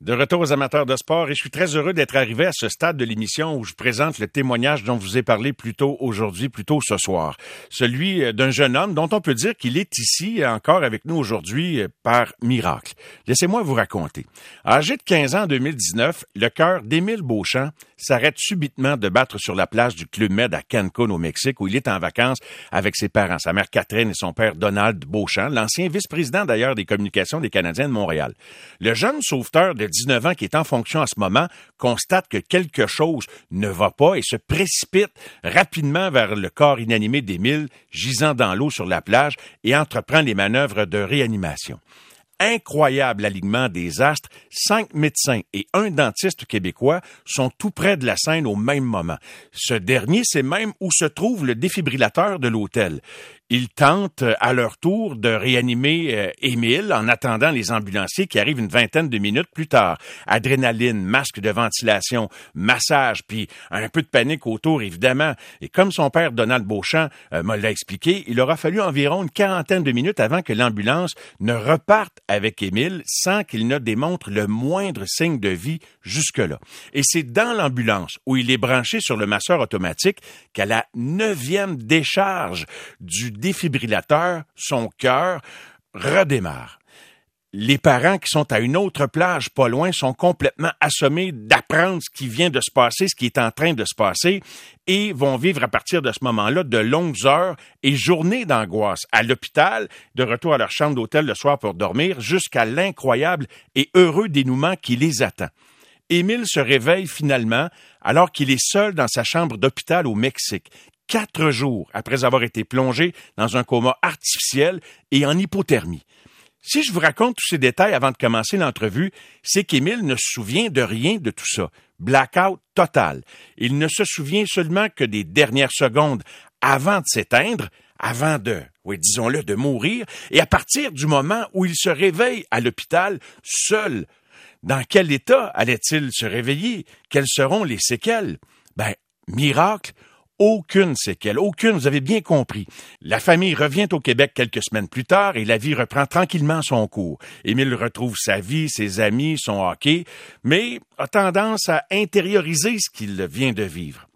De retour aux amateurs de sport et je suis très heureux d'être arrivé à ce stade de l'émission où je présente le témoignage dont vous ai parlé plus tôt aujourd'hui, plus tôt ce soir. Celui euh, d'un jeune homme dont on peut dire qu'il est ici encore avec nous aujourd'hui euh, par miracle. Laissez-moi vous raconter. Âgé de 15 ans en 2019, le cœur d'Émile Beauchamp s'arrête subitement de battre sur la plage du Club Med à Cancun au Mexique où il est en vacances avec ses parents, sa mère Catherine et son père Donald Beauchamp, l'ancien vice-président d'ailleurs des communications des Canadiens de Montréal. Le jeune sauveteur de 19 ans qui est en fonction à ce moment constate que quelque chose ne va pas et se précipite rapidement vers le corps inanimé d'Émile gisant dans l'eau sur la plage et entreprend les manœuvres de réanimation incroyable alignement des astres, cinq médecins et un dentiste québécois sont tout près de la scène au même moment. Ce dernier, c'est même où se trouve le défibrillateur de l'hôtel. Ils tentent à leur tour de réanimer euh, Émile en attendant les ambulanciers qui arrivent une vingtaine de minutes plus tard. Adrénaline, masque de ventilation, massage, puis un peu de panique autour, évidemment. Et comme son père Donald Beauchamp euh, me l'a expliqué, il aura fallu environ une quarantaine de minutes avant que l'ambulance ne reparte avec Émile sans qu'il ne démontre le moindre signe de vie jusque-là. Et c'est dans l'ambulance où il est branché sur le masseur automatique qu'à la neuvième décharge du défibrillateur, son cœur redémarre. Les parents qui sont à une autre plage pas loin sont complètement assommés d'apprendre ce qui vient de se passer, ce qui est en train de se passer, et vont vivre à partir de ce moment-là de longues heures et journées d'angoisse à l'hôpital, de retour à leur chambre d'hôtel le soir pour dormir, jusqu'à l'incroyable et heureux dénouement qui les attend. Émile se réveille finalement alors qu'il est seul dans sa chambre d'hôpital au Mexique quatre jours après avoir été plongé dans un coma artificiel et en hypothermie. Si je vous raconte tous ces détails avant de commencer l'entrevue, c'est qu'Émile ne se souvient de rien de tout ça. Blackout total. Il ne se souvient seulement que des dernières secondes avant de s'éteindre, avant de, oui, disons-le, de mourir, et à partir du moment où il se réveille à l'hôpital, seul, dans quel état allait-il se réveiller? Quelles seront les séquelles? Ben, miracle, aucune séquelle, aucune, vous avez bien compris. La famille revient au Québec quelques semaines plus tard et la vie reprend tranquillement son cours. Émile retrouve sa vie, ses amis, son hockey, mais a tendance à intérioriser ce qu'il vient de vivre.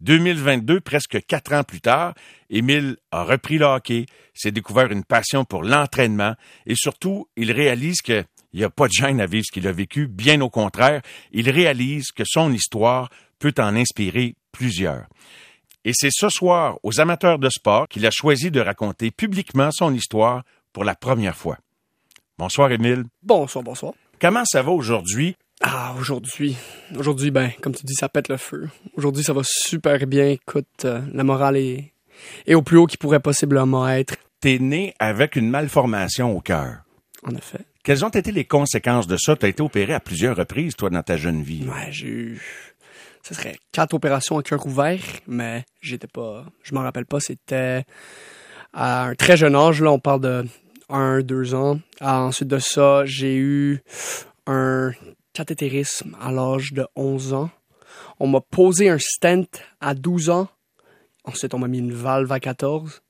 2022, presque quatre ans plus tard, Émile a repris le hockey, s'est découvert une passion pour l'entraînement et surtout, il réalise que il n'y a pas de gêne à vivre ce qu'il a vécu, bien au contraire, il réalise que son histoire peut en inspirer plusieurs. Et c'est ce soir, aux amateurs de sport, qu'il a choisi de raconter publiquement son histoire pour la première fois. Bonsoir, Émile. Bonsoir, bonsoir. Comment ça va aujourd'hui? Ah, aujourd'hui. Aujourd'hui, ben, comme tu dis, ça pète le feu. Aujourd'hui, ça va super bien. Écoute, euh, la morale est, est au plus haut qu'il pourrait possiblement être. T'es né avec une malformation au cœur. En effet. Quelles ont été les conséquences de ça? Tu as été opéré à plusieurs reprises, toi, dans ta jeune vie. Ouais, j'ai eu ce serait quatre opérations à cœur ouvert, mais j'étais pas, je m'en rappelle pas, c'était à un très jeune âge, là, on parle de un, deux ans. ensuite de ça, j'ai eu un cathétérisme à l'âge de 11 ans. On m'a posé un stent à 12 ans. Ensuite, on m'a mis une valve à 14.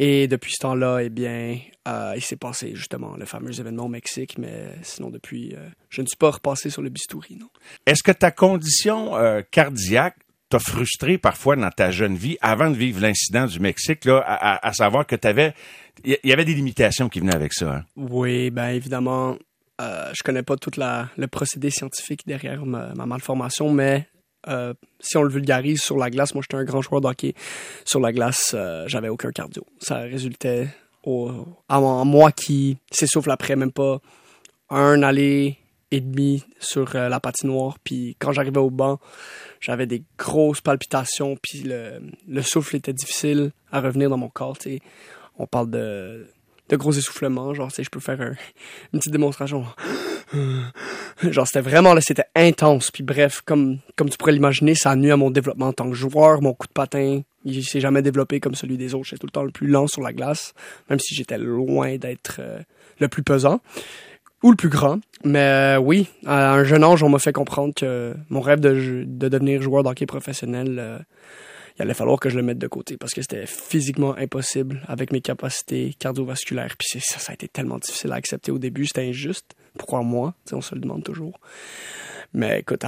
Et depuis ce temps-là, eh bien, euh, il s'est passé justement le fameux événement au Mexique, mais sinon depuis, euh, je ne suis pas repassé sur le bistouri, non. Est-ce que ta condition euh, cardiaque t'a frustré parfois dans ta jeune vie avant de vivre l'incident du Mexique, là, à, savoir que tu avais, il y, avait des limitations qui venaient avec ça. Hein? Oui, ben évidemment, euh, je connais pas tout le procédé scientifique derrière ma malformation, mais euh, si on le vulgarise sur la glace, moi j'étais un grand joueur d'hockey. Sur la glace, euh, j'avais aucun cardio. Ça résultait au, à moi qui s'essouffle après même pas un aller et demi sur euh, la patinoire. Puis quand j'arrivais au banc, j'avais des grosses palpitations. Puis le, le souffle était difficile à revenir dans mon corps. On parle de, de gros essoufflements. Genre, je peux faire une petite démonstration. Genre, c'était vraiment, là, c'était intense. Puis bref, comme, comme tu pourrais l'imaginer, ça a nuit à mon développement en tant que joueur. Mon coup de patin, il s'est jamais développé comme celui des autres. J'étais tout le temps le plus lent sur la glace, même si j'étais loin d'être euh, le plus pesant ou le plus grand. Mais euh, oui, à un jeune âge, on m'a fait comprendre que mon rêve de, de devenir joueur d'hockey professionnel, euh, il allait falloir que je le mette de côté parce que c'était physiquement impossible avec mes capacités cardiovasculaires. Puis ça, ça a été tellement difficile à accepter au début. C'était injuste. Pourquoi moi? on se le demande toujours. Mais écoute,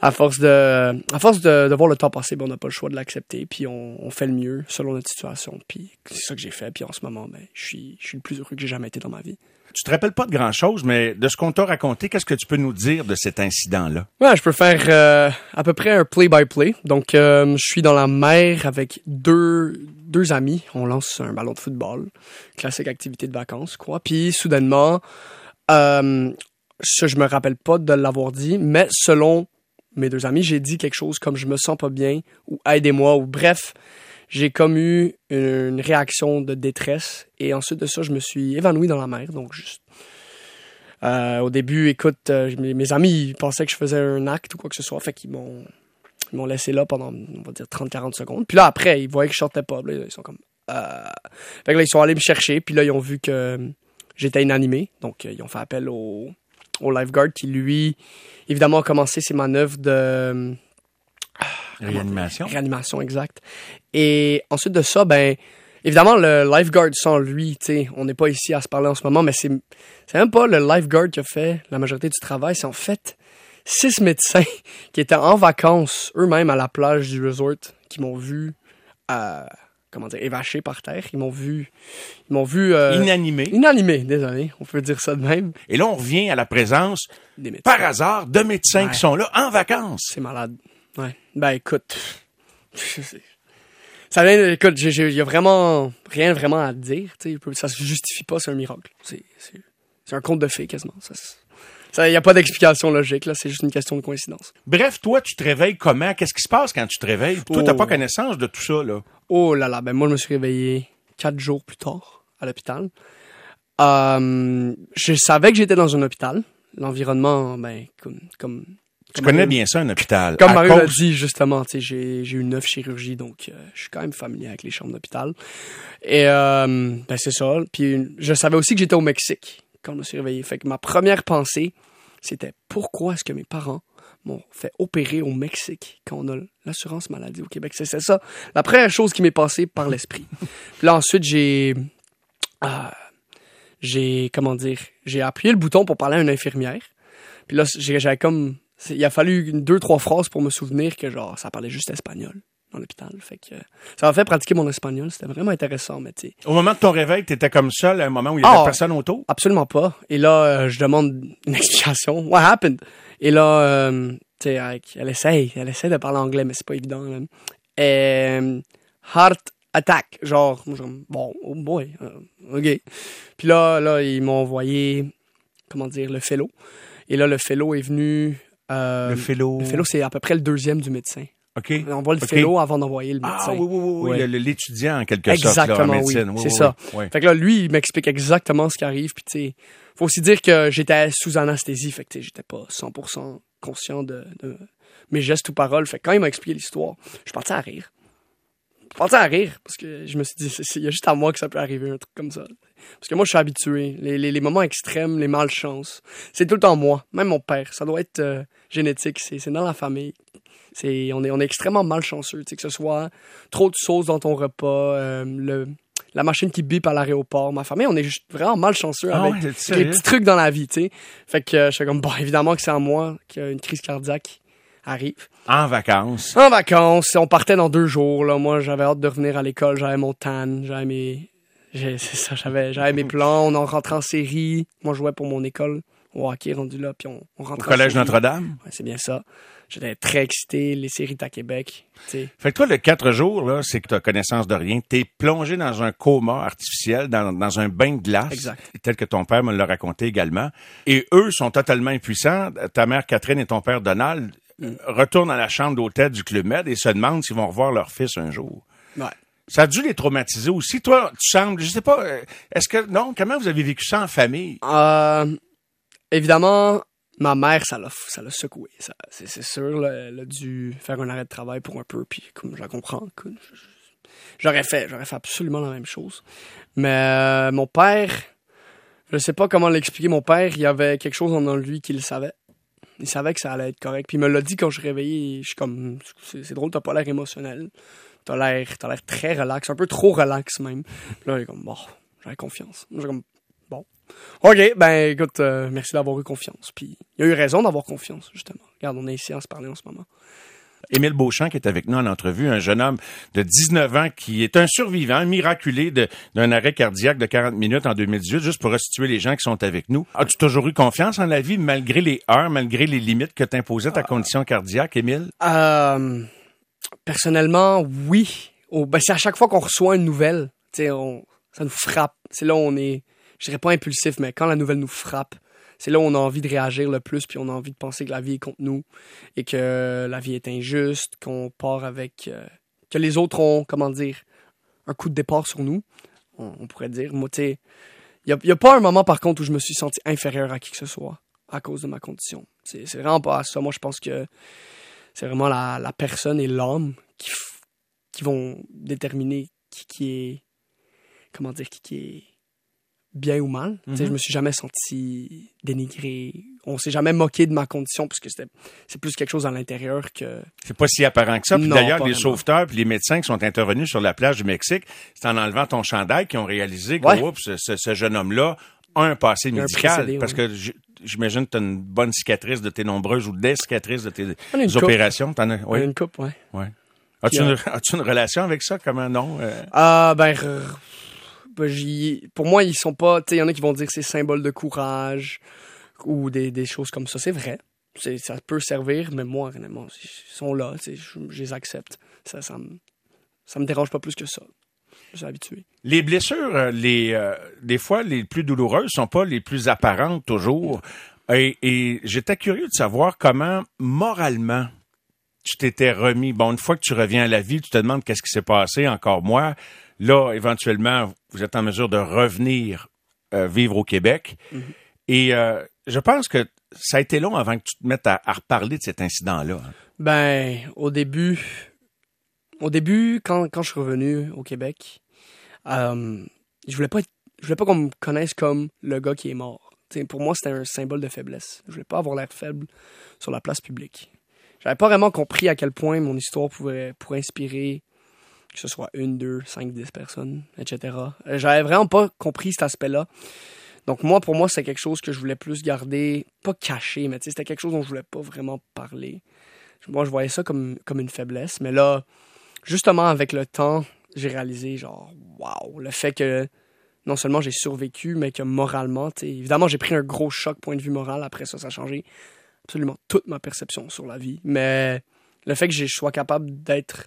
à, force de, à force de, voir le temps passer, ben, on n'a pas le choix de l'accepter. Puis on, fait le mieux selon notre situation. Puis c'est ça que j'ai fait. Puis en ce moment, ben, je suis le plus heureux que j'ai jamais été dans ma vie. Tu te rappelles pas de grand chose, mais de ce qu'on t'a raconté, qu'est-ce que tu peux nous dire de cet incident-là? Ouais, je peux faire euh, à peu près un play-by-play. Donc, euh, je suis dans la mer avec deux, deux amis. On lance un ballon de football. Classique activité de vacances, quoi. Puis, soudainement, euh, ça, je me rappelle pas de l'avoir dit, mais selon mes deux amis, j'ai dit quelque chose comme je me sens pas bien ou aidez-moi ou bref, j'ai comme eu une réaction de détresse et ensuite de ça, je me suis évanoui dans la mer, donc juste. Euh, au début, écoute, euh, mes, amis pensaient que je faisais un acte ou quoi que ce soit, fait qu'ils m'ont ils m'ont laissé là pendant, on va dire, 30-40 secondes. Puis là, après, ils voyaient que je sortais pas. ils sont comme... Euh... Fait que là, ils sont allés me chercher, puis là, ils ont vu que j'étais inanimé. Donc, ils ont fait appel au, au lifeguard qui, lui, évidemment, a commencé ses manœuvres de... Réanimation. Réanimation, exact. Et ensuite de ça, ben, évidemment, le lifeguard sans lui, tu sais, on n'est pas ici à se parler en ce moment, mais c'est, c'est même pas le lifeguard qui a fait la majorité du travail, c'est en fait six médecins qui étaient en vacances eux-mêmes à la plage du resort, qui m'ont vu, euh, comment dire, évaché par terre. Ils m'ont vu, ils m'ont vu euh, inanimé. Inanimé, désolé, on peut dire ça de même. Et là, on revient à la présence, par hasard, de médecins qui sont là en vacances. C'est malade. Ouais. Ben écoute, ça vient, écoute, il y a vraiment rien vraiment à dire. sais, ça se justifie pas, c'est un miracle. C'est un conte de fées quasiment. Il n'y a pas d'explication logique, là, c'est juste une question de coïncidence. Bref, toi, tu te réveilles comment? Qu'est-ce qui se passe quand tu te réveilles? Toi, tu n'as pas oh. connaissance de tout ça, là. Oh là là, ben moi, je me suis réveillé quatre jours plus tard à l'hôpital. Euh, je savais que j'étais dans un hôpital. L'environnement, ben, comme, comme tu connais bien ça, un hôpital. Comme Marie l'a dit, justement, j'ai, j'ai eu neuf chirurgies, donc euh, je suis quand même familier avec les chambres d'hôpital. Et euh, ben c'est ça. Puis je savais aussi que j'étais au Mexique quand je me suis réveillé. Fait que ma première pensée, c'était pourquoi est-ce que mes parents m'ont fait opérer au Mexique quand on a l'assurance maladie au Québec? C'est, ça, la première chose qui m'est passée par l'esprit. Puis là, ensuite, j'ai... Euh, j'ai, comment dire, j'ai appuyé le bouton pour parler à une infirmière. Puis là, j'avais comme il a fallu une, deux, trois phrases pour me souvenir que genre ça parlait juste espagnol dans l'hôpital. Fait que ça m'a fait pratiquer mon espagnol. C'était vraiment intéressant, mais tu Au moment de ton réveil, t'étais comme seul à un moment où il y avait ah, personne autour? Absolument pas. Et là, euh, je demande une explication. What happened? Et là, euh, tu sais, elle essaye, elle essaie de parler anglais, mais c'est pas évident. Et, euh, heart attack. Genre, bon, oh boy, ok. Puis là, là, ils m'ont envoyé, comment dire, le fellow. Et là, le fellow est venu euh, le fellow. Le fellow, c'est à peu près le deuxième du médecin. OK. On voit le fellow avant d'envoyer le médecin. Ah oui, oui, oui. L'étudiant, en quelque sorte, là, en médecine. Oui, c'est ça. Fait que là, lui, il m'explique exactement ce qui arrive. Puis, tu sais, faut aussi dire que j'étais sous anesthésie. Fait que, tu sais, j'étais pas 100% conscient de, de, mes gestes ou paroles. Fait que quand il m'a expliqué l'histoire, je partais à rire. Je partais à rire parce que je me suis dit, il y a juste à moi que ça peut arriver, un truc comme ça. Parce que moi, je suis habitué. Les, les, les moments extrêmes, les malchances, c'est tout le temps moi. Même mon père. Ça doit être euh, génétique. C'est dans la famille. C'est on est, on est extrêmement malchanceux. Que ce soit trop de sauce dans ton repas, euh, le, la machine qui bip à l'aéroport. Ma famille, on est juste vraiment malchanceux ah avec les petits trucs dans la vie. sais Fait que euh, je suis comme, bon, évidemment que c'est à moi qu'une crise cardiaque arrive. En vacances. En vacances. On partait dans deux jours. Là. Moi, j'avais hâte de revenir à l'école. J'avais mon tan. J'avais mes, c'est ça, j'avais, j'avais mes plans, on en rentrait en série. Moi, je jouais pour mon école au hockey rendu là, puis on, on rentrait Au Collège Notre-Dame? Ouais, c'est bien ça. J'étais très excité, les séries à Québec. T'sais. Fait que toi, le quatre jours, là, c'est que tu as connaissance de rien. T'es plongé dans un coma artificiel, dans, dans un bain de glace. Exact. Tel que ton père me l'a raconté également. Et eux sont totalement impuissants. Ta mère Catherine et ton père Donald. Retournent à la chambre d'hôtel du Club Med et se demandent s'ils vont revoir leur fils un jour. Ouais. Ça a dû les traumatiser aussi. Toi, tu sembles, je sais pas, euh, est-ce que, non, comment vous avez vécu ça en famille? Euh, évidemment, ma mère, ça l'a, ça l'a secoué. c'est, sûr, elle a dû faire un arrêt de travail pour un peu, puis comme je la comprends, j'aurais fait, j'aurais fait absolument la même chose. Mais euh, mon père, je sais pas comment l'expliquer, mon père, il y avait quelque chose en lui qui le savait. Il savait que ça allait être correct. Puis il me l'a dit quand je suis réveillé. Je suis comme, c'est drôle, t'as pas l'air émotionnel. T'as l'air, t'as l'air très relax, un peu trop relax même. Puis là, il est comme, bon, j'avais confiance. J'ai comme, bon. OK, ben écoute, euh, merci d'avoir eu confiance. Puis il a eu raison d'avoir confiance, justement. Regarde, on est ici à se parler en ce moment. Émile Beauchamp qui est avec nous en entrevue, un jeune homme de 19 ans qui est un survivant miraculé d'un arrêt cardiaque de 40 minutes en 2018, juste pour restituer les gens qui sont avec nous. As-tu toujours eu confiance en la vie malgré les heures, malgré les limites que t'imposait ta condition cardiaque, Émile? Euh, personnellement, oui. ben, c'est à chaque fois qu'on reçoit une nouvelle, on, ça nous frappe. C'est là où on est, je dirais pas impulsif, mais quand la nouvelle nous frappe, c'est là où on a envie de réagir le plus, puis on a envie de penser que la vie est contre nous et que la vie est injuste, qu'on part avec. Euh, que les autres ont, comment dire, un coup de départ sur nous, on, pourrait dire. Moi, tu sais, il n'y a, pas un moment, par contre, où je me suis senti inférieur à qui que ce soit à cause de ma condition. C'est vraiment pas ça. Moi, je pense que c'est vraiment la, personne et l'homme qui, qui vont déterminer qui, qui est. Comment dire, qui, qui est bien ou mal. Je ne Je me suis jamais senti dénigré. On s'est jamais moqué de ma condition parce que c'est plus quelque chose à l'intérieur que. C'est pas si apparent que ça. d'ailleurs, les sauveteurs puis les médecins qui sont intervenus sur la plage du Mexique, c'est en enlevant ton chandail qu'ils ont réalisé que ce, jeune homme-là a un passé médical. parce que j'imagine que tu as une bonne cicatrice de tes nombreuses ou des cicatrices de tes opérations. As... Une coupe, oui. Ouais. As-tu une, une, relation avec ça? Comment non? Euh? Ah, ben, pour moi, ils sont pas. Tu sais, il y en a qui vont dire que c'est symbole de courage ou des, des choses comme ça. C'est vrai. Ça peut servir, mais moi, réellement, ils sont là. Je, je, les accepte. Ça, ça, me, ça me dérange pas plus que ça. Je suis habitué. Les blessures, euh, les, euh, des fois, les plus douloureuses sont pas les plus apparentes toujours. Et, et j'étais curieux de savoir comment, moralement, tu t'étais remis. Bon, une fois que tu reviens à la vie, tu te demandes qu'est-ce qui s'est passé, encore moi. Là, éventuellement, vous êtes en mesure de revenir euh, vivre au Québec. Mhm. Et euh, je pense que ça a été long avant que tu te mettes à, reparler de cet incident-là. Hein. Ben, au début, au début, quand, quand je suis revenu au Québec, euh, je voulais pas je voulais pas qu'on me connaisse comme le gars qui est mort. pour moi, c'était un symbole de faiblesse. Je voulais pas avoir l'air faible sur la place publique. J'avais pas vraiment compris à quel point mon histoire pouvait, pourrait inspirer que ce soit une, deux, cinq, dix personnes, etc. Euh, j'avais vraiment pas compris cet aspect-là. Donc moi, pour moi, c'est quelque chose que je voulais plus garder, pas caché, mais c'était quelque chose dont je voulais pas vraiment parler. Moi, je voyais ça comme, comme une faiblesse, mais là, justement, avec le temps, j'ai réalisé, genre, waouh, le fait que non seulement j'ai survécu, mais que moralement, évidemment, j'ai pris un gros choc point de vue moral. Après ça, ça a changé absolument toute ma perception sur la vie. Mais le fait que je sois capable d'être,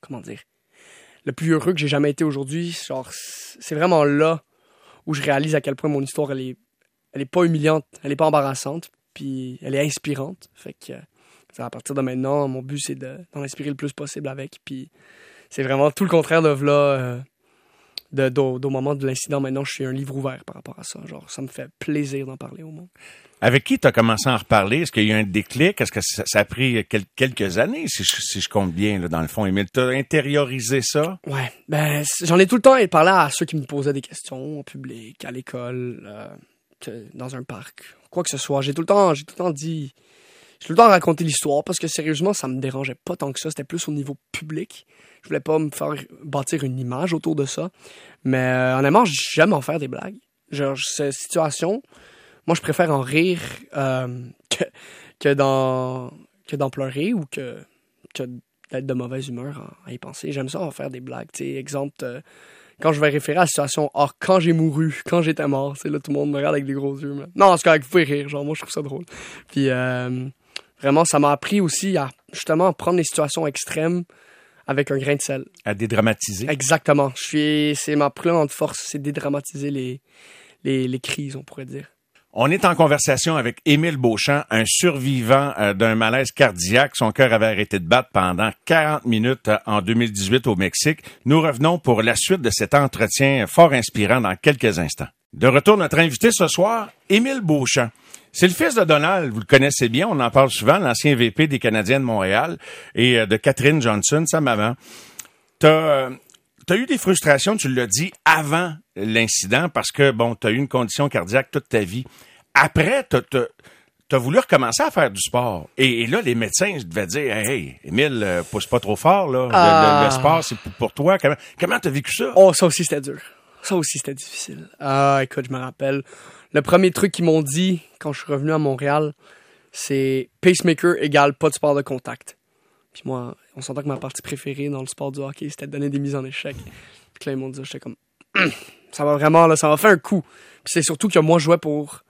comment dire, le plus heureux que j'ai jamais été aujourd'hui. Genre, c'est vraiment là où je réalise à quel point mon histoire, elle est, elle est pas humiliante, elle est pas embarrassante, puis elle est inspirante. Fait que, à partir de maintenant, mon but, c'est d'en inspirer le plus possible avec. Puis c'est vraiment tout le contraire de là. Euh, au moment de l'incident, maintenant, je suis un livre ouvert par rapport à ça. Genre, ça me fait plaisir d'en parler au monde. Avec qui tu as commencé à en reparler? Est-ce qu'il y a eu un déclic? Est-ce que ça, a pris quelques années, si je, compte bien, là, dans le fond? Emile, tu as intériorisé ça? Ouais. Ben, j'en ai tout le temps parlé à ceux qui me posaient des questions, au public, à l'école, euh, dans un parc, quoi que ce soit. J'ai tout le temps, j'ai tout le temps dit, j'ai tout le temps raconté l'histoire parce que sérieusement, ça me dérangeait pas tant que ça. C'était plus au niveau public. Je voulais pas me faire bâtir une image autour de ça. Mais euh, honnêtement, j'aime en faire des blagues. Genre, cette situation, moi, je préfère en rire euh, que, que d'en que d'en pleurer ou que, que d'être de mauvaise humeur à, y penser. J'aime ça en faire des blagues. T'sais, exemple, euh, quand je vais référer à la situation, ah, quand j'ai mouru, quand j'étais mort, c'est là, tout le monde me regarde avec des gros yeux. Non, c'est correct, vous pouvez rire. Genre, moi, je trouve ça drôle. Puis, euh, vraiment, ça m'a appris aussi à, justement, prendre les situations extrêmes avec un grain de sel. À dédramatiser. Exactement. Je suis, c'est ma plus grande force, c'est dédramatiser les, les, les crises, on pourrait dire. On est en conversation avec Émile Beauchamp, un survivant euh, d'un malaise cardiaque. Son cœur avait arrêté de battre pendant 40 minutes euh, en 2018 au Mexique. Nous revenons pour la suite de cet entretien fort inspirant dans quelques instants. De retour, notre invité ce soir, Émile Beauchamp. C'est le fils de Donald, vous le connaissez bien, on en parle souvent, l'ancien VP des Canadiens de Montréal et euh, de Catherine Johnson, sa maman. T'as as eu des frustrations, tu l'as dit, avant l'incident parce que, bon, tu as eu une condition cardiaque toute ta vie. Après, tu as voulu recommencer à faire du sport. Et, là, les médecins devaient dire Hey, Émile, euh, pousse pas trop fort, là. Le- Le, Ah. le sport, c'est pour, pour toi. Comment comment t'as vécu ça? Oh, ça aussi, c'était dur. Ça aussi, c'était difficile. Ah, écoute, je me rappelle. Le premier truc qu'ils m'ont dit quand je suis revenu à Montréal, c'est pacemaker égale pas de sport de contact. Puis moi, on s'entend que ma partie préférée dans le sport du hockey, c'était de donner des mises en échec. Puis là, ils m'ont dit, j'étais comme, ça va vraiment, là, ça m'a fait un coup. Puis c'est surtout que moi, je jouais pour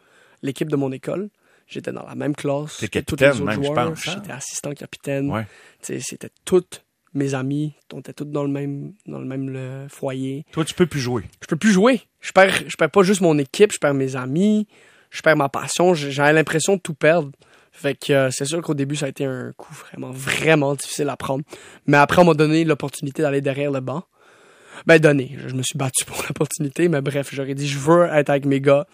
l'équipe de mon école. J'étais dans la même classe que tous les autres même, je joueurs. pense, hein? J'étais assistant capitaine. Ouais. C'était toutes mes amis. On était tous dans le même, dans le même le foyer Toi, tu peux plus jouer. je peux plus jouer. Je perds, je perds pas juste mon équipe, je perds mes amis, je perds ma passion. J'ai l'impression de tout perdre. Fait que euh, c'est sûr qu'au début, ça a été un coup vraiment, vraiment difficile à prendre. Mais après, on m'a donné l'opportunité d'aller derrière le banc. Ben, donné. Je, me suis battu pour l'opportunité, mais bref, j'aurais dit, je veux être avec mes gars.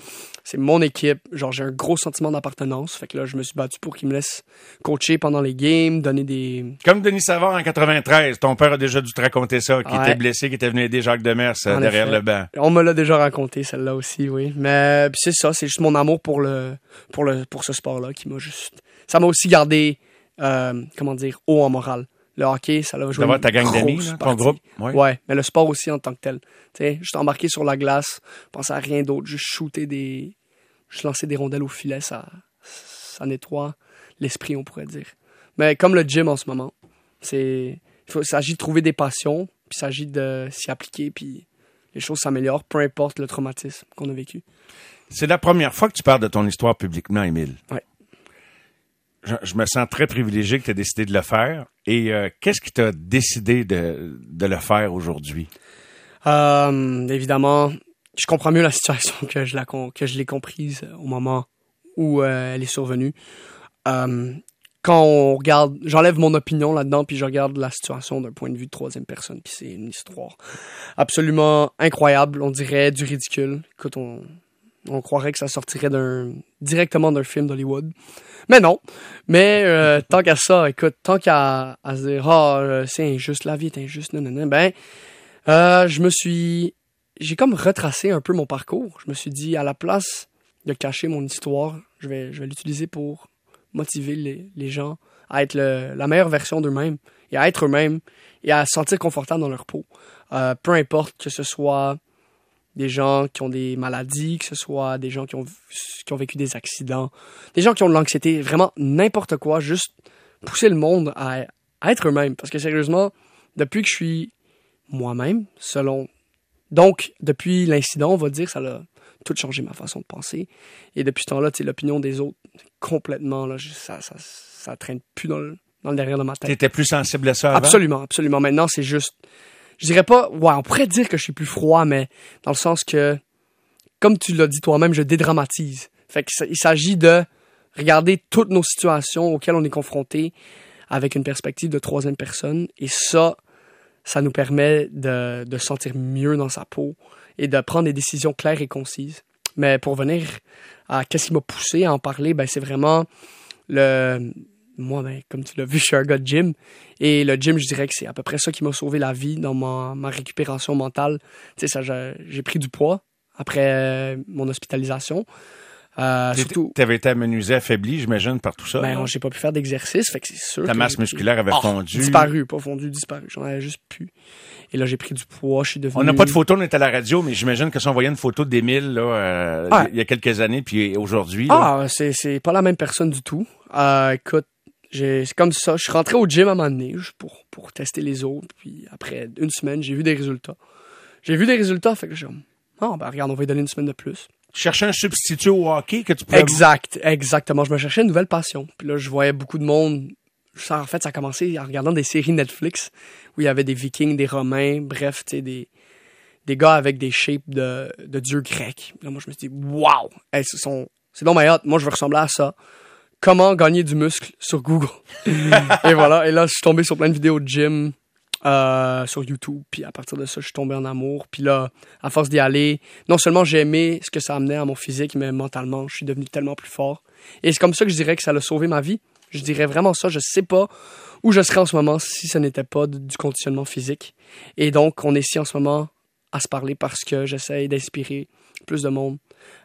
C'est mon équipe. Genre, j'ai un gros sentiment d'appartenance. Fait que là, je me suis battu pour qu'ils me laissent coacher pendant les games, donner des, Comme Denis Savard en 93, ton père a déjà dû te raconter ça, qui Ouais. était blessé, qui était venu aider Jacques Demers euh, En derrière effet. le banc. On me l'a déjà raconté celle-là aussi, oui. Mais c'est ça, c'est juste mon amour pour le pour le pour ce sport-là qui m'a juste. Ça m'a aussi gardé, euh, comment dire, haut en morale. Le hockey, ça l'a joué. D'avoir ta gang d'amis, ton groupe. Ouais. Ouais, mais le sport aussi en tant que tel. Tu sais, juste embarquer sur la glace, penser à rien d'autre, juste shooter des, juste lancer des rondelles au filet, ça, ça nettoie l'esprit, on pourrait dire. Mais comme le gym en ce moment, c'est, il s'agit de trouver des passions, puis il s'agit de s'y appliquer, puis les choses s'améliorent, peu importe le traumatisme qu'on a vécu. C'est la première fois que tu parles de ton histoire publiquement, Émile. Ouais. Je, me sens très privilégié que tu aies décidé de le faire. Et euh, qu'est-ce qui t'a décidé de, le faire aujourd'hui? Euh, évidemment, je comprends mieux la situation que je, l'ai comprise au moment où euh, elle est survenue. Quand on regarde, j'enlève mon opinion là-dedans, puis je regarde la situation d'un point de vue de troisième personne, puis c'est une histoire absolument incroyable, on dirait du ridicule. Écoute, on, on croirait que ça sortirait d'un directement d'un film d'Hollywood. Mais non. Mais euh, tant qu'à ça, écoute, tant qu'à se dire ah euh, c'est injuste, la vie est injuste, non non non, ben euh, je me suis j'ai comme retracé un peu mon parcours. Je me suis dit à la place de cacher mon histoire, je vais je vais l'utiliser pour motiver les, les gens à être le- la meilleure version d'eux-mêmes et à être eux-mêmes et à se sentir confortable dans leur peau. Peu importe que ce soit des gens qui ont des maladies, que ce soit des gens qui ont, qui ont vécu des accidents, des gens qui ont de l'anxiété, vraiment n'importe quoi, juste pousser le monde à, à être eux-mêmes. Parce que sérieusement, depuis que je suis moi-même, selon... Donc, depuis l'incident, on va dire, ça a tout changé ma façon de penser. Et depuis ce temps-là, tu sais, l'opinion des autres, complètement, là, ça, ça, ça traîne plus dans le, dans le derrière de ma tête. T'étais plus sensible à ça avant? Absolument, absolument. Maintenant, c'est juste. Je dirais pas. Ouais, on pourrait dire que je suis plus froid, mais dans le sens que, comme tu l'as dit toi-même, je dédramatise. Fait que ça- il s'agit de regarder toutes nos situations auxquelles on est confronté avec une perspective de troisième personne. Et ça, ça nous permet de, de se sentir mieux dans sa peau et de prendre des décisions claires et concises. Mais pour venir à qu'est-ce qui m'a poussé à en parler, ben c'est vraiment le moi ben comme tu l'as vu, je suis un gars de gym et le gym, je dirais que c'est à peu près ça qui m'a sauvé la vie dans ma, ma récupération mentale. Tu sais j'ai pris du poids après euh, mon hospitalisation. Euh, surtout T'avais été amenuisé, affaibli, j'imagine, par tout ça. ben j'ai pas pu faire d'exercice, fait que c'est sûr Ta que masse musculaire avait Ah, fondu. disparu, pas fondu, disparu. J'en avais juste plus. Et là, j'ai pris du poids, je suis devenu. On n'a pas de photo, on est à la radio, mais j'imagine que si on voyait une photo d'Émile, là, euh, il y a quelques années, puis aujourd'hui, Ah, c'est, c'est pas la même personne du tout. Euh, écoute, c'est comme ça. Je suis rentré au gym à un moment donné pour, pour tester les autres. Puis après une semaine, j'ai vu des résultats. J'ai vu des résultats, fait que j'ai dit, ah, ben regarde, on va lui donner une semaine de plus. tu cherchais un substitut au hockey que tu pouvais... Exact, exactement. Je me cherchais une nouvelle passion. Puis là, je voyais beaucoup de monde. Ça, en fait, ça a commencé en regardant des séries Netflix où il y avait des Vikings, des Romains, bref, tu sais, des, des gars avec des shapes de, de dieux grecs. Là, moi, je me suis dit, waouh, hey, c'est donc my hot. Moi, je veux ressembler à ça. Comment gagner du muscle sur Google. et voilà. Et là, je suis tombé sur plein de vidéos de gym euh, sur YouTube. Puis à partir de ça, je suis tombé en amour. Puis là, à force d'y aller, non seulement j'ai aimé ce que ça amenait à mon physique, mais mentalement, je suis devenu tellement plus fort. Et c'est comme ça que je dirais que ça a sauvé ma vie. Je dirais vraiment ça. Je sais pas où je serais en ce moment si ce n'était pas du conditionnement physique. Et donc, on est ici en ce moment à se parler parce que j'essaye d'inspirer plus de monde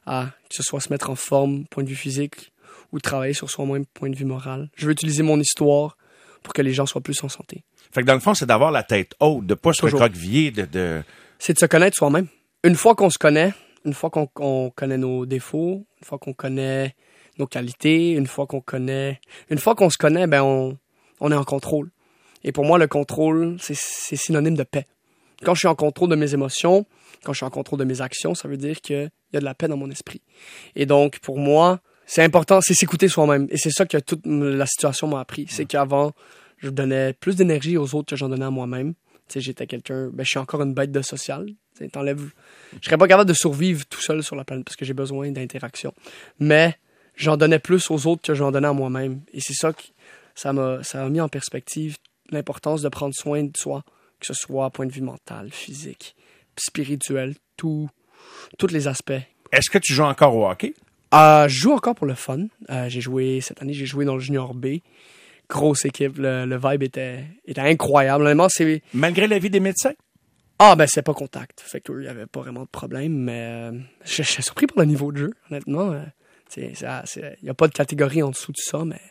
à que ce soit se mettre en forme, point de vue physique, ou de travailler sur soi-même point de vue moral. Je veux utiliser mon histoire pour que les gens soient plus en santé. Fait que dans le fond, c'est d'avoir la tête haute, de pas se recroqueviller, de, de... C'est de se connaître soi-même. Une fois qu'on se connaît, une fois qu'on connaît nos défauts, une fois qu'on connaît nos qualités, une fois qu'on connaît, une fois qu'on se connaît, ben on, on est en contrôle. Et pour moi, le contrôle, c'est c'est synonyme de paix. Quand je suis en contrôle de mes émotions, quand je suis en contrôle de mes actions, ça veut dire qu'il y a de la paix dans mon esprit. Et donc, pour moi, c'est important, c'est s'écouter soi-même. Et c'est ça que toute la situation m'a appris. C'est qu'avant, je donnais plus d'énergie aux autres que j'en donnais à moi-même. Tu sais, j'étais quelqu'un, ben, je suis encore une bête de social. Tu sais, t'enlèves, je serais pas capable de survivre tout seul sur la planète parce que j'ai besoin d'interaction. Mais j'en donnais plus aux autres que j'en donnais à moi-même. Et c'est ça que ça m'a, ça a mis en perspective l'importance de prendre soin de soi, que ce soit point de vue mental, physique, spirituel, tout, tous les aspects. Est-ce que tu joues encore au hockey? Euh, je joue encore pour le fun. Euh, j'ai joué cette année, j'ai joué dans le Junior B. Grosse équipe, le, le vibe était, était incroyable. Honnêtement, c'est Malgré l'avis des médecins? ah ben c'est pas contact. Fait que il y avait pas vraiment de problème, mais euh, je je suis surpris pour le niveau de jeu. Honnêtement, euh, il y a pas de catégorie en dessous de ça, mais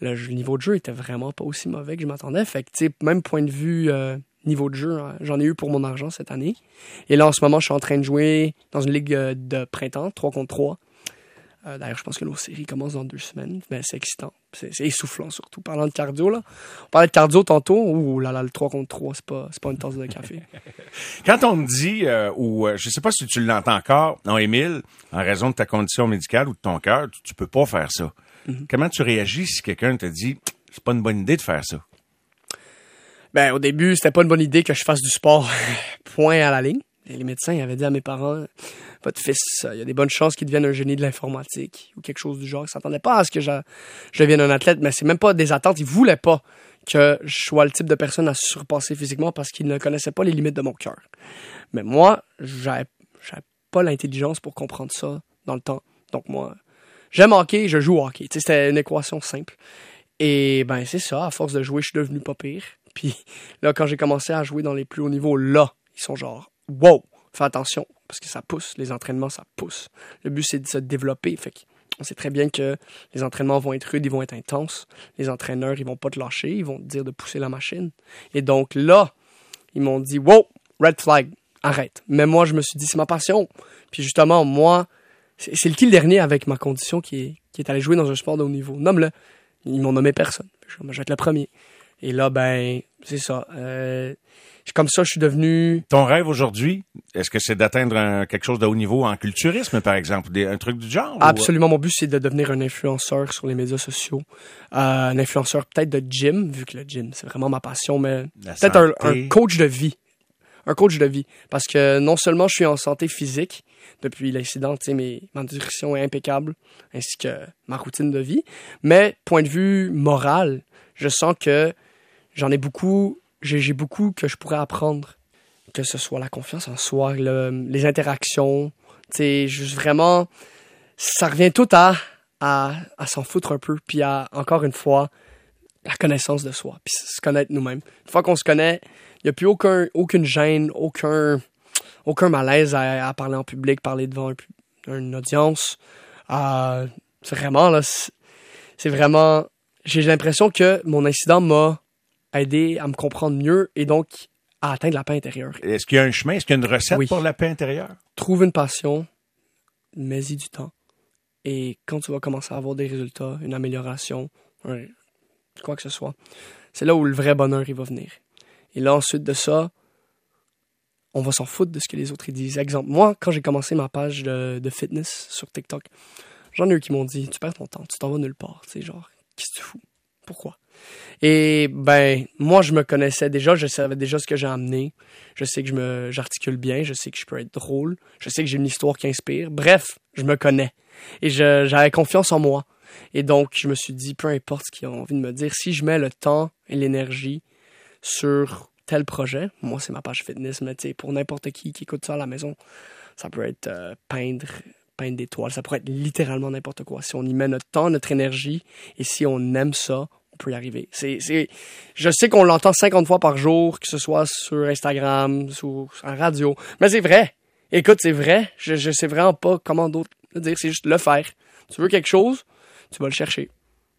le, niveau de jeu était vraiment pas aussi mauvais que je m'attendais. Fait que même point de vue euh, niveau de jeu, hein, j'en ai eu pour mon argent cette année. Et là en ce moment, je suis en train de jouer dans une ligue euh, de printemps, 3 contre 3. Euh, D'ailleurs, je pense que nos séries commencent dans deux semaines. Mais c'est excitant. C'est essoufflant surtout. Parlant de cardio, là. On parlait de cardio tantôt. Ouh là là, le 3 contre 3, c'est pas, pas une tasse de café. Quand on me dit, euh, ou euh, je sais pas si tu l'entends encore, non, Émile, en raison de ta condition médicale ou de ton cœur, tu, tu peux pas faire ça. Comment tu réagis si quelqu'un te dit, c'est pas une bonne idée de faire ça? Ben, au début, c'était pas une bonne idée que je fasse du sport point à la ligne. Et les médecins avaient dit à mes parents, votre fils, il y a des bonnes chances qu'il devienne un génie de l'informatique ou quelque chose du genre. Ils s'attendaient pas à ce que je, devienne un athlète, mais c'est même pas des attentes. Ils voulaient pas que je sois le type de personne à se surpasser physiquement parce qu'ils ne connaissaient pas les limites de mon cœur. Mais moi, j'avais pas l'intelligence pour comprendre ça dans le temps. Donc moi, j'aime hockey, je joue au hockey. C'était une équation simple. Et ben c'est ça, à force de jouer, je suis devenu pas pire. Puis là, quand j'ai commencé à jouer dans les plus hauts niveaux, là, ils sont genre wow, fais attention, parce que ça pousse, les entraînements, ça pousse. Le but, c'est de se développer. Fait on sait très bien que les entraînements vont être rudes, ils vont être intenses. Les entraîneurs, ils vont pas te lâcher, ils vont te dire de pousser la machine. Et donc là, ils m'ont dit wow, red flag, arrête. Mais moi, je me suis dit, c'est ma passion. Puis justement, moi, c'est le le dernier avec ma condition qui est, qui est allé jouer dans un sport de haut niveau. Nomme-le. Ils m'ont nommé personne. Je vais être le premier. Et là, ben, c'est ça. Euh, comme ça, je suis devenu. Ton rêve aujourd'hui, est-ce que c'est d'atteindre quelque chose de haut niveau en culturisme, par exemple, des- un truc du genre? ou- Absolument, mon but, c'est de devenir un influenceur sur les médias sociaux. Euh, un influenceur peut-être de gym, vu que le gym, c'est vraiment ma passion, mais peut-être un, coach de vie. Un coach de vie. Parce que non seulement je suis en santé physique depuis l'incident, tu sais, mais ma nutrition est impeccable, ainsi que ma routine de vie, mais point de vue moral, je sens que j'en ai beaucoup, j'ai beaucoup que je pourrais apprendre. Que ce soit la confiance en soi, le- les interactions, tu juste vraiment, ça revient tout à, à, à s'en foutre un peu, puis à, encore une fois, la connaissance de soi, puis se connaître nous-mêmes. Une fois qu'on se connaît, il n'y a plus aucun, aucune gêne, aucun, aucun malaise à, parler en public, parler devant un une audience. Euh, c'est vraiment, là, c'est vraiment... J'ai l'impression que mon incident m'a aidé à me comprendre mieux et donc à atteindre la paix intérieure. Est-ce qu'il y a un chemin? Est-ce qu'il y a une recette Oui. pour la paix intérieure? Trouve une passion, mets-y du temps. Et quand tu vas commencer à avoir des résultats, une amélioration, un- quoi que ce soit, c'est là où le vrai bonheur il va venir. Et là, ensuite de ça, on va s'en foutre de ce que les autres ils disent. Exemple, moi, quand j'ai commencé ma page de, de fitness sur TikTok, j'en ai eu qui m'ont dit Tu perds ton temps, tu t'en vas nulle part. Tu sais, genre, qu'est-ce que tu fous? Pourquoi? Et ben, moi, je me connaissais déjà, je savais déjà ce que j'ai amené. Je sais que je me j'articule bien, je sais que je peux être drôle, je sais que j'ai une histoire qui inspire. Bref, je me connais. Et j'avais confiance en moi. Et donc, je me suis dit, peu importe ce qu'ils ont envie de me dire, si je mets le temps et l'énergie sur tel projet, moi, c'est ma page fitness, mais tu sais, pour n'importe qui qui écoute ça à la maison, ça peut être euh, peindre, peindre des toiles, ça pourrait être littéralement n'importe quoi. Si on y met notre temps, notre énergie, et si on aime ça, on peut y arriver. C'est, c'est, je sais qu'on l'entend 50 fois par jour, que ce soit sur Instagram, sur, la radio, mais c'est vrai. Écoute, c'est vrai. Je, je sais vraiment pas comment d'autre le dire. C'est juste le faire. Tu veux quelque chose, tu vas le chercher.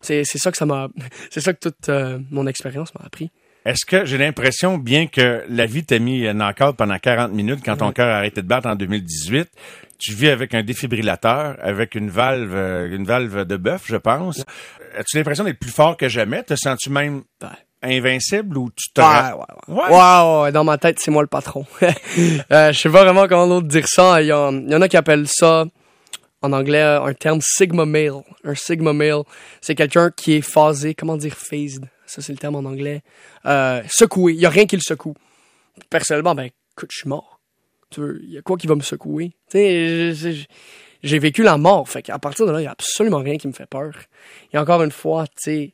C'est ça que ça m'a, c'est ça que toute euh, mon expérience m'a appris. Est-ce que j'ai l'impression, bien que la vie t'a mis knock-out pendant 40 minutes quand ton cœur a arrêté de battre en 2018, tu vis avec un défibrillateur, avec une valve, euh, une valve de bœuf, je pense. As-tu l'impression d'être plus fort que jamais? Te sens-tu même invincible ou tu te... Ouais, ouais, ouais. ouais. Dans ma tête, c'est moi le patron. euh, je sais pas vraiment comment l'autre dire ça. Il y, en a qui appellent ça en anglais un terme sigma male. Un sigma male, c'est quelqu'un qui est phasé, comment dire phased, ça c'est le terme en anglais, euh, secoué. Il y a rien qui le secoue. Personnellement, ben écoute, je suis mort. Il y a quoi qui va me secouer? Tu sais, j'ai vécu la mort, fait qu'à partir de là, il y a absolument rien qui me fait peur. Et encore une fois, tu sais,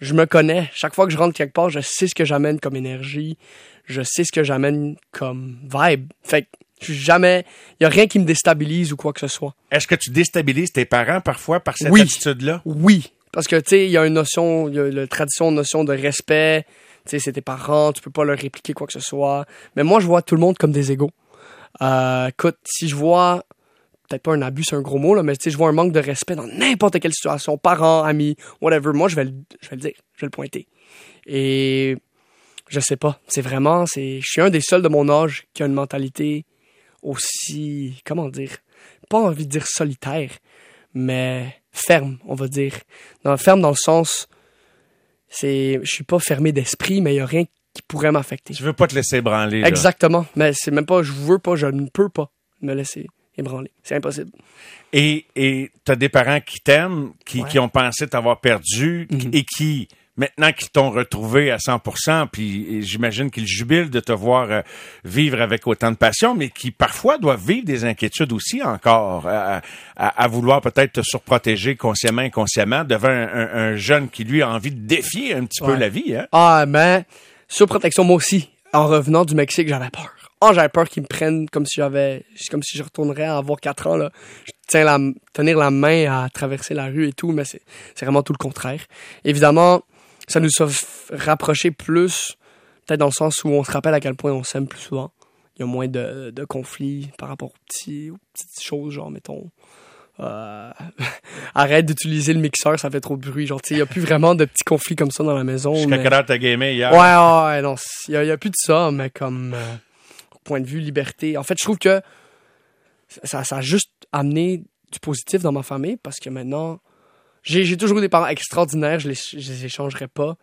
je me connais. Chaque fois que je rentre quelque part, je sais ce que j'amène comme énergie, je sais ce que j'amène comme vibe. Fait que jamais, il y a rien qui me déstabilise ou quoi que ce soit. Est-ce que tu déstabilises tes parents parfois par cette attitude-là? Oui. Parce que, tu sais, il y a une notion, il y a la tradition, une notion de respect. Tu sais, c'est tes parents, tu peux pas leur répliquer quoi que ce soit. Mais moi, je vois tout le monde comme des égaux. Euh, écoute, si je vois, peut-être pas un abus, c'est un gros mot, là, mais si je vois un manque de respect dans n'importe quelle situation, parents, amis, whatever, moi, je vais le, je vais le dire, je vais le pointer. Et je sais pas, c'est vraiment, c'est, je suis un des seuls de mon âge qui a une mentalité aussi, comment dire, pas envie de dire solitaire, mais ferme, on va dire. Ferme dans le sens, c'est, je suis pas fermé d'esprit, mais il y a rien qui pourrait m'affecter. Tu veux pas te laisser branler. Exactement, mais c'est même pas, je veux pas, je ne peux pas me laisser ébranler. C'est impossible. Et et t'as des parents qui t'aiment, qui, qui ont pensé t'avoir perdu mhm. et qui maintenant qu'ils t'ont retrouvé à 100%, puis j'imagine qu'ils jubilent de te voir euh, vivre avec autant de passion, mais qui parfois doivent vivre des inquiétudes aussi encore, à, vouloir peut-être te surprotéger consciemment, inconsciemment, devant un, jeune qui lui a envie de défier un petit peu la vie. Hein? Ah, mais surprotection, moi aussi. En revenant du Mexique, j'avais peur. Oh, j'avais peur qu'ils me prennent comme si j'avais, comme si je retournerais à avoir 4 ans, là. Je tiens la, tenir la main à traverser la rue et tout, mais c'est, vraiment tout le contraire. Évidemment, ça nous a rapproché plus, peut-être dans le sens où on se rappelle à quel point on s'aime plus souvent. Il y a moins de, de conflits par rapport aux, petites choses, genre, mettons, euh, arrête d'utiliser le mixeur, ça fait trop de bruit. Genre, il n'y a plus vraiment de petits conflits comme ça dans la maison. Jusqu'à quelle heure t'as gamé hier? Ouais, ouais, non, il n'y a, plus de ça, mais comme euh, point de vue liberté. En fait, je trouve que ça, ça a juste amené du positif dans ma famille parce que maintenant, j'ai toujours eu des parents extraordinaires, je les, je les échangerais pas.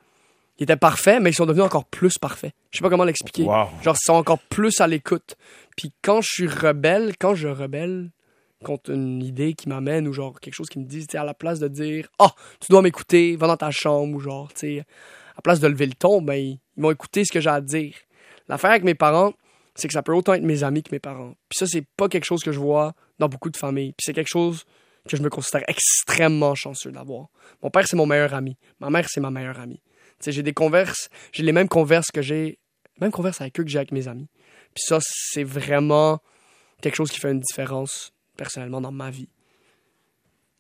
Ils étaient parfaits, mais ils sont devenus encore plus parfaits. Je sais pas comment l'expliquer. Genre, ils sont encore plus à l'écoute. Puis quand je suis rebelle, quand je rebelle contre une idée qui m'amène ou genre quelque chose qui me dit, à la place de dire « Ah, oh, tu dois m'écouter, va dans ta chambre » ou genre, tu sais, à la place de lever le ton, ben, ils, vont écouter ce que j'ai à dire. L'affaire avec mes parents, c'est que ça peut autant être mes amis que mes parents. Puis ça, c'est pas quelque chose que je vois dans beaucoup de familles. Puis c'est quelque chose que je me considère extrêmement chanceux d'avoir. Mon père, c'est mon meilleur ami. Ma mère, c'est ma meilleure amie. Tu sais, j'ai des converses, j'ai les mêmes converses que j'ai, même converses avec eux que j'ai avec mes amis. Puis ça, c'est vraiment quelque chose qui fait une différence personnellement dans ma vie.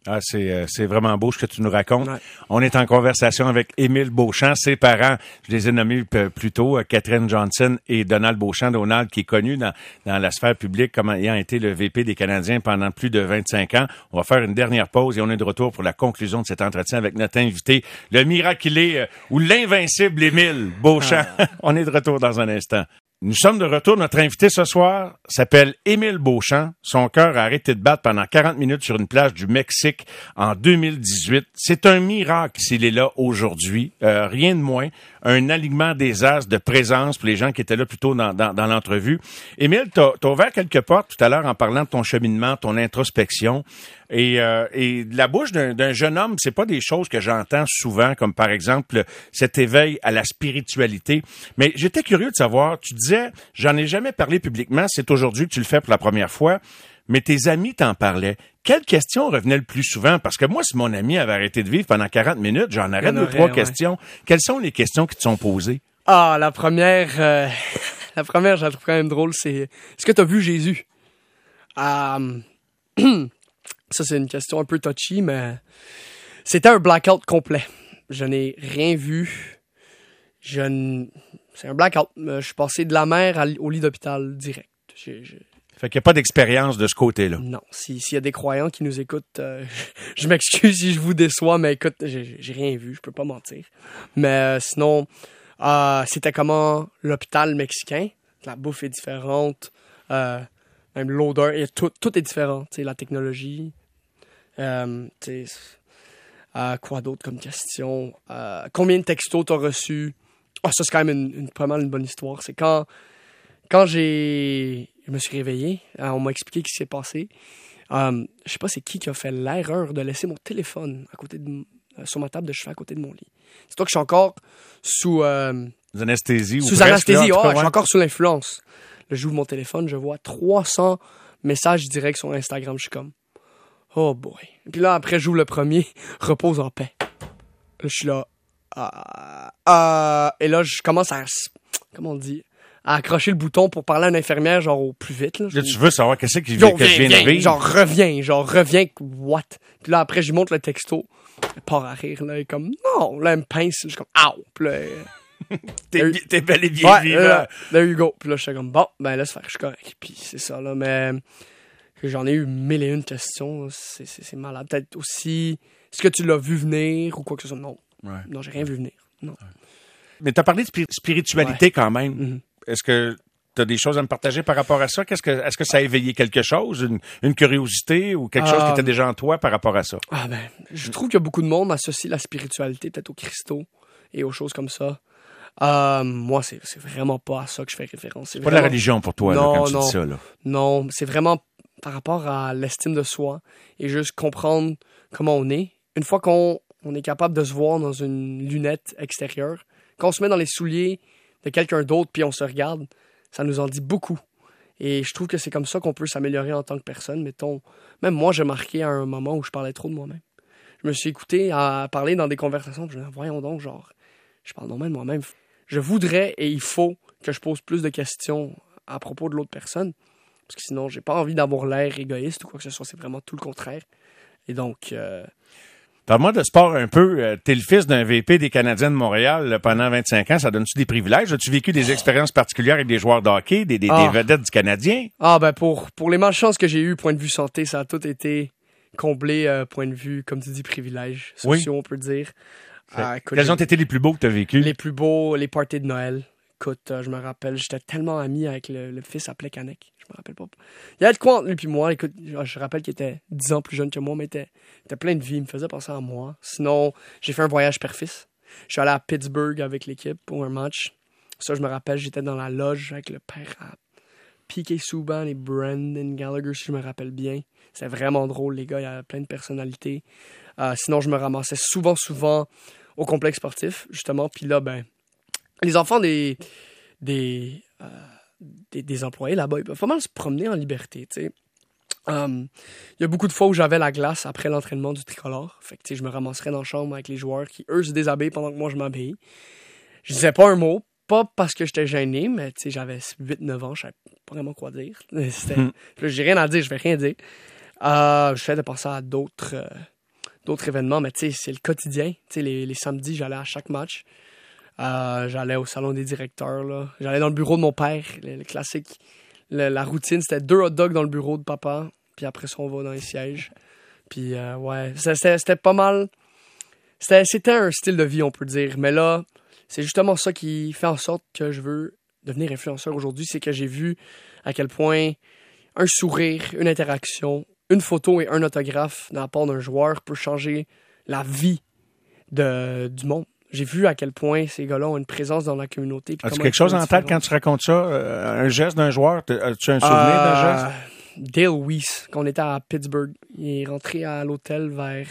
Ah, c'est, euh, c'est vraiment beau ce que tu nous racontes. On est en conversation avec Émile Beauchamp, ses parents, je les ai nommés plus tôt, euh, Catherine Johnson et Donald Beauchamp. Donald qui est connu dans, dans la sphère publique comme ayant été le VP des Canadiens pendant plus de 25 ans. On va faire une dernière pause et on est de retour pour la conclusion de cet entretien avec notre invité, le miraculé euh, ou l'invincible Émile Beauchamp. Ah. on est de retour dans un instant. Nous sommes de retour. Notre invité ce soir s'appelle Émile Beauchamp. Son cœur a arrêté de battre pendant 40 minutes sur une plage du Mexique en 2018. C'est un miracle s'il est là aujourd'hui. Euh, rien de moins. Un alignement des as de présence pour les gens qui étaient là plus tôt dans, dans, l'entrevue. Émile, tu as, ouvert quelques portes tout à l'heure en parlant de ton cheminement, ton introspection. Et, euh, et la bouche d'un jeune homme, c'est pas des choses que j'entends souvent, comme par exemple cet éveil à la spiritualité. Mais j'étais curieux de savoir, tu disais, j'en ai jamais parlé publiquement, c'est aujourd'hui que tu le fais pour la première fois, mais tes amis t'en parlaient. Quelles questions revenaient le plus souvent? Parce que moi, si mon ami avait arrêté de vivre pendant 40 minutes, j'en aurais deux, trois questions. Quelles sont les questions qui te sont posées? Ah, la première, euh, la première, je la trouve quand même drôle, c'est, est-ce que tu as vu Jésus? Euh, Ça, c'est une question un peu touchy, mais c'était un blackout complet. Je n'ai rien vu. Je C'est un blackout. Je suis passé de la mer au lit d'hôpital direct. Fait qu'il n'y a pas d'expérience de ce côté-là. Non. S'il y a des croyants qui nous écoutent, euh, je m'excuse si je vous déçois, mais écoute, j'ai rien vu, je peux pas mentir. Mais euh, sinon, euh, c'était comment l'hôpital mexicain? La bouffe est différente, même l'odeur, tout, tout est différent. La technologie. Quoi d'autre comme question? Combien de textos t'as reçu? Ah, ça, c'est quand même une, une- pas mal une bonne histoire. C'est quand, quand j'ai, je me suis réveillé, euh, on m'a expliqué ce qui s'est passé. Euh, je sais pas c'est qui qui a fait l'erreur de laisser mon téléphone à côté de, euh, sur ma table de chevet à côté de mon lit. C'est toi que je suis encore sous, euh, Anesthésie ou sous presque, anesthésie. là, cas, je suis encore sous l'influence. Là, j'ouvre mon téléphone, je vois 300 messages directs sur Instagram. Je suis comme, oh boy. Puis là, après, j'ouvre le premier, repose en paix. Là, je suis là, ah. et là, je commence à, comment on dit, à accrocher le bouton pour parler à une infirmière, genre au plus vite. Là, Là, tu veux savoir qu'est-ce qui Yo, que je viens de vivre. genre reviens, genre reviens, what? Puis là après je lui montre le texto, elle part à rire là, elle est comme non, là elle me pince, je suis comme ow, puis là, T'es bel et bien ouais, vivant. là, there you go, puis là je suis comme bon, ben laisse faire, je suis correct, puis c'est ça là, mais j'en ai eu mille et une questions, c'est c'est c'est malade, peut-être aussi, est-ce que tu l'as vu venir ou quoi que ce soit, non, Ouais. non j'ai rien vu venir, non. Mais tu as parlé de spiri- spiritualité quand même. Mhm. Est-ce que tu as des choses à me partager par rapport à ça? Qu'est-ce que, est-ce que ça a éveillé quelque chose, une, une curiosité ou quelque chose qui était déjà en toi par rapport à ça? Ah ben, je trouve que beaucoup de monde associe la spiritualité peut-être aux cristaux et aux choses comme ça. Euh, moi, c'est c'est vraiment pas à ça que je fais référence. C'est Pas de la religion pour toi, là, Non, quand tu non. dis ça. Là. Non, c'est vraiment par rapport à l'estime de soi et juste comprendre comment on est. Une fois qu'on on est capable de se voir dans une lunette extérieure, quand on se met dans les souliers de quelqu'un d'autre puis on se regarde, ça nous en dit beaucoup. Et je trouve que c'est comme ça qu'on peut s'améliorer en tant que personne. Mettons, même moi, j'ai marqué à un moment où je parlais trop de moi-même. Je me suis écouté à parler dans des conversations. Je me disais, voyons donc, genre, je parle normal de moi-même. Je voudrais et il faut que je pose plus de questions à propos de l'autre personne. Parce que sinon, j'ai pas envie d'avoir l'air égoïste ou quoi que ce soit. C'est vraiment tout le contraire. Et donc, euh, Parle-moi de sport un peu. Euh, T'es le fils d'un VP des Canadiens de Montréal pendant 25 ans. Ça donne-tu des privilèges? As-tu vécu des expériences particulières avec des joueurs de hockey, des, des, Ah. des vedettes du Canadien? ah ben pour, pour les malchances que j'ai eues, point de vue santé, ça a tout été comblé, euh, point de vue, comme tu dis, privilèges Oui. sociaux, on peut dire. Ah, écoute, Quels ont été les plus beaux que tu as vécu? Les plus beaux, les parties de Noël. Écoute, euh, je me rappelle, j'étais tellement ami avec le, le fils appelé Canek. Je me rappelle pas. Il y avait de quoi entre lui et moi. Écoute, je, rappelle qu'il était 10 ans plus jeune que moi, mais il était, plein de vie. Il me faisait penser à moi. Sinon, j'ai fait un voyage père-fils. Je suis allé à Pittsburgh avec l'équipe pour un match. Ça, je me rappelle, j'étais dans la loge avec le père à Piquet Souban et Brandon Gallagher, si je me rappelle bien. C'était vraiment drôle, les gars. Il y avait plein de personnalités. Euh, sinon, je me ramassais souvent, souvent au complexe sportif, justement. Puis là, ben, les enfants des, des, euh, des, des employés là-bas, ils peuvent mal se promener en liberté, tu sais. Um, Il y a beaucoup de fois où j'avais la glace après l'entraînement du tricolore. Fait que, tu sais, je me ramasserais dans la chambre avec les joueurs qui, eux, se déshabillent pendant que moi, je m'habille. Je disais pas un mot, pas parce que j'étais gêné, mais tu sais, j'avais 8-9 ans, je savais pas vraiment quoi dire. Hmm. J'ai rien à dire, je vais rien dire. Euh, je fais de penser à d'autres euh, d'autres événements, mais tu sais, c'est le quotidien. Tu sais, les, les samedis, j'allais à chaque match. Euh, j'allais au salon des directeurs, là. J'allais dans le bureau de mon père, le, classique. La routine, c'était deux hot dogs dans le bureau de papa, puis après ça, on va dans les sièges. Puis, euh, ouais, c'était- pas mal. C'était un style de vie, on peut dire. Mais là, c'est justement ça qui fait en sorte que je veux devenir influenceur aujourd'hui. C'est que j'ai vu à quel point un sourire, une interaction, une photo et un autographe de la part d'un joueur peut changer la vie de, du monde. J'ai vu à quel point ces gars-là ont une présence dans la communauté. As-tu quelque chose en tête quand tu racontes ça? Euh, un geste d'un joueur? As-tu un souvenir d'un Euh, geste? Dale Weiss, quand on était à Pittsburgh, il est rentré à l'hôtel vers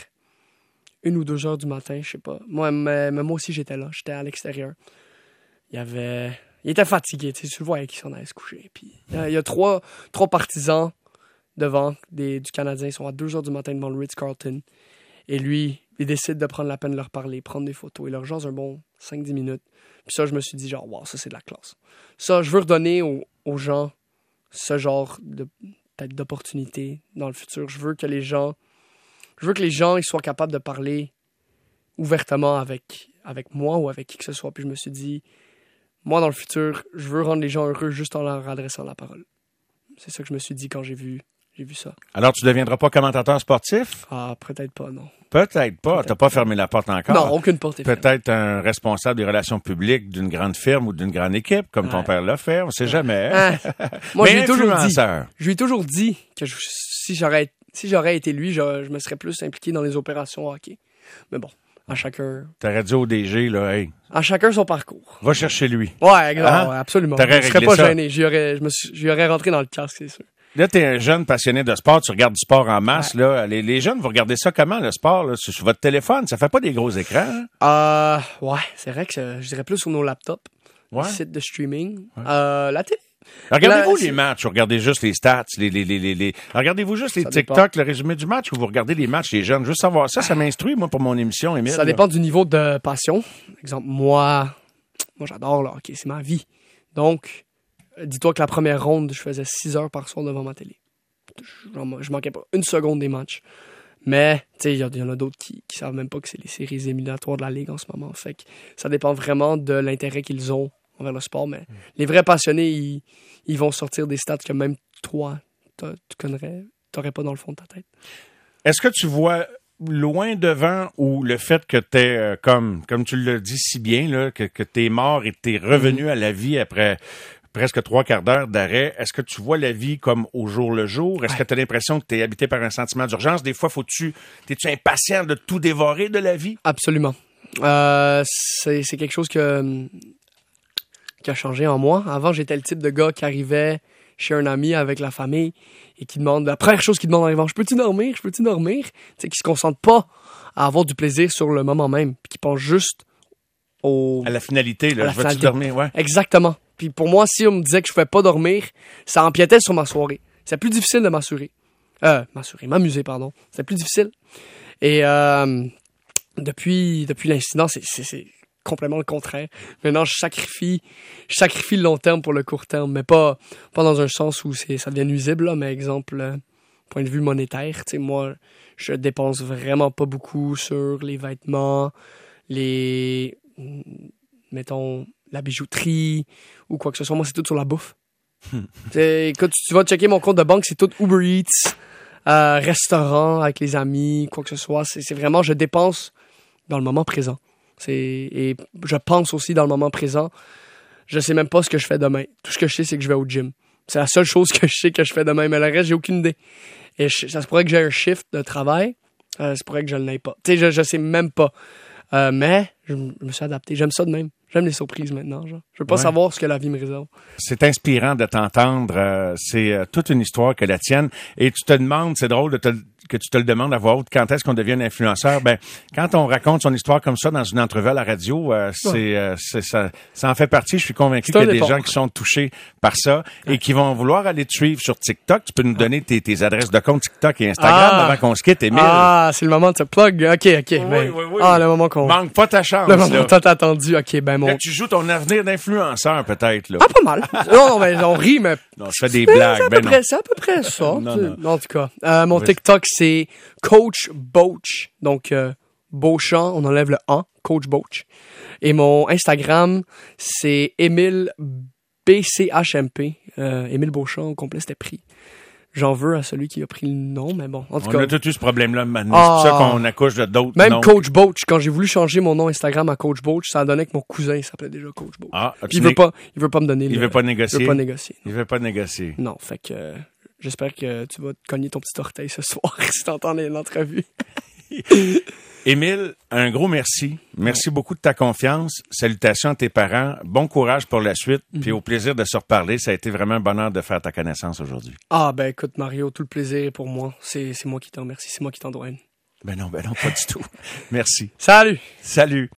une ou deux heures du matin, je sais pas. Moi, mais, mais moi aussi, j'étais là. J'étais à l'extérieur. Il y avait... Il était fatigué, tu le voyais qu'il s'en allait se coucher. Puis, euh, il y a trois, trois partisans devant des, du Canadien. Ils sont à deux heures du matin devant le Ritz-Carlton. Et lui, il décide de prendre la peine de leur parler, prendre des photos. Il leur jase un bon 5-10 minutes. Puis ça, je me suis dit, genre, wow, ça, c'est de la classe. Ça, je veux redonner aux, gens ce genre de dans le futur. Je veux que les gens, je veux que les gens ils soient capables de parler ouvertement avec, avec moi ou avec qui que ce soit. Puis je me suis dit, moi, dans le futur, je veux rendre les gens heureux juste en leur adressant la parole. C'est ça que je me suis dit quand j'ai vu, j'ai vu ça. Alors, tu deviendras pas commentateur sportif? Ah, peut-être pas, non. Peut-être pas. T'as pas fermé la porte encore? Non, aucune porte est. Peut-être un responsable des relations publiques d'une grande firme ou d'une grande équipe, comme ton père l'a fait. On sait jamais. Hein. Moi, je Mais lui ai toujours dit. Je lui ai toujours dit que je- si j'aurais si j'aurais été lui, je, je me serais plus impliqué dans les opérations hockey. Mais bon, à chacun T'aurais dit au DG, là, hey, à chacun son parcours. va chercher lui. Ouais, exact, Hein? ouais, absolument. Je serais pas ça. gêné. J'y aurais, je me suis, j'y aurais rentré dans le casque, c'est sûr. Là, t'es un jeune passionné de sport, tu regardes du sport en masse, là. Les, les jeunes, vous regardez ça comment, le sport, là? Sur sur votre téléphone, ça fait pas des gros écrans, hein? Euh, ouais, c'est vrai que je, je dirais plus sur nos laptops, Ouais. les sites de streaming. Euh, la télé. Regardez-vous les matchs, regardez juste les stats, les, les, les, les, les- Regardez-vous juste les Ça dépend. TikTok, le résumé du match, ou vous regardez les matchs des jeunes? Juste savoir ça, ça m'instruit, moi, pour mon émission, Émile. Ça là. dépend du niveau de passion. Exemple, moi, moi j'adore le hockey, c'est ma vie. Donc, euh, dis-toi que la première ronde, je faisais 6 heures par soir devant ma télé. Je, manquais pas une seconde des matchs. Mais, tu sais, il y, en a d'autres qui, qui savent même pas que c'est les séries éliminatoires de la Ligue en ce moment. Fait que ça dépend vraiment de l'intérêt qu'ils ont envers le sport. Mais les vrais passionnés, ils, ils vont sortir des stats que même toi, tu connais, t'aurais pas dans le fond de ta tête. Est-ce que tu vois loin devant ou le fait que t'es euh, comme comme tu le dis si bien là que, que t'es mort et t'es revenu à la vie après presque trois quarts d'heure d'arrêt, est-ce que tu vois la vie comme au jour le jour? Est-ce que tu as l'impression que tu es habité par un sentiment d'urgence? Des fois, faut-tu, t'es-tu impatient de tout dévorer de la vie? Absolument. Euh, c'est quelque chose que, qui a changé en moi. Avant, j'étais le type de gars qui arrivait chez un ami avec la famille et qui demande, la première chose qu'il demande en arrivant, je peux-tu dormir? Je peux-tu dormir? Tu sais, qui se concentre pas à avoir du plaisir sur le moment même, puis qui pense juste au... À la finalité, À là, la je veux-tu finalité. dormir? Ouais. Exactement. Puis pour moi, si on me disait que je pouvais pas dormir, ça empiétait sur ma soirée. C'est plus difficile de m'assurer. Euh, m'assurer, m'amuser, pardon. C'est plus difficile. Et euh, depuis, depuis l'incident, c'est, complètement le contraire. Maintenant, je sacrifie, sacrifie le long terme pour le court terme, mais pas, pas dans un sens où c'est, ça devient nuisible, là, mais exemple, euh, point de vue monétaire, tu sais, moi, je dépense vraiment pas beaucoup sur les vêtements, les, mettons, la bijouterie ou quoi que ce soit. Moi, c'est tout sur la bouffe. T'sais, écoute, tu vas checker mon compte de banque, c'est tout Uber Eats, euh, restaurant avec les amis, quoi que ce soit. C'est vraiment, je dépense dans le moment présent. Et je pense aussi dans le moment présent. Je sais même pas ce que je fais demain. Tout ce que je sais, c'est que je vais au gym. C'est la seule chose que je sais que je fais demain, mais le reste, j'ai aucune idée. Et je- ça se pourrait que j'ai un shift de travail. Euh, ça se pourrait que je ne l'aie pas. Tu sais, je, je sais même pas. Euh, mais je me suis adapté. J'aime ça de même. J'aime les surprises maintenant. Genre. Je veux pas Ouais. savoir ce que la vie me réserve. C'est inspirant de t'entendre. euh, c'est euh, toute une histoire que la tienne. Et tu te demandes, c'est drôle de te, que tu te le demandes à voix haute, quand est-ce qu'on devient un influenceur? Ben, quand on raconte son histoire comme ça dans une entrevue à la radio, euh, c'est, euh, c'est- ça, ça en fait partie. Je suis convaincu qu'il y a des gens qui sont touchés par ça et qui vont vouloir aller te suivre sur TikTok. Tu peux nous donner tes, tes adresses de compte TikTok et Instagram Ah. avant qu'on se quitte, Émile. Ah, c'est le moment de se plug. OK, OK. ben- oui, oui. Ah, le moment qu'on... Manque pas ta chance, Le moment tant attendu. OK, ben mon... Là, tu joues ton avenir d'influenceur, peut-être, là. Ah, pas mal. non, mais on rit, mais... Non, je fais des blagues. C'est à, Ben peu près, à peu près ça. Non. En tout cas, euh, mon. TikTok, c'est Coach Boach. Donc, euh, Beauchamp, on enlève le « an », Coach Boach. Et mon Instagram, c'est Émile BCHMP. Euh, Émile Beauchamp, au complet, c'était pris. J'en veux à celui qui a pris le nom, mais bon, en tout On cas... a tout eu ce problème-là maintenant. Ah. C'est pour ça qu'on accouche de d'autres Même noms. Coach Boach, quand j'ai voulu changer mon nom Instagram à Coach Boach, ça a donné que mon cousin il s'appelait déjà Coach Boach. Ah, Puis il veut pas, il veut pas me donner Il le- veut pas il négocier. veut pas négocier. Il veut pas négocier. Non, fait que euh, j'espère que tu vas te cogner ton petit orteil ce soir si t'entends l'entrevue. Émile, un gros merci. Merci beaucoup de ta confiance. Salutations à tes parents. Bon courage pour la suite. Mhm. Puis au plaisir de se reparler. Ça a été vraiment un bonheur de faire ta connaissance aujourd'hui. Ah ben écoute Mario, tout le plaisir est pour moi. C'est c'est moi qui t'en remercie, c'est moi qui t'en dois une. Ben non, ben non, pas du tout. Merci. Salut! Salut.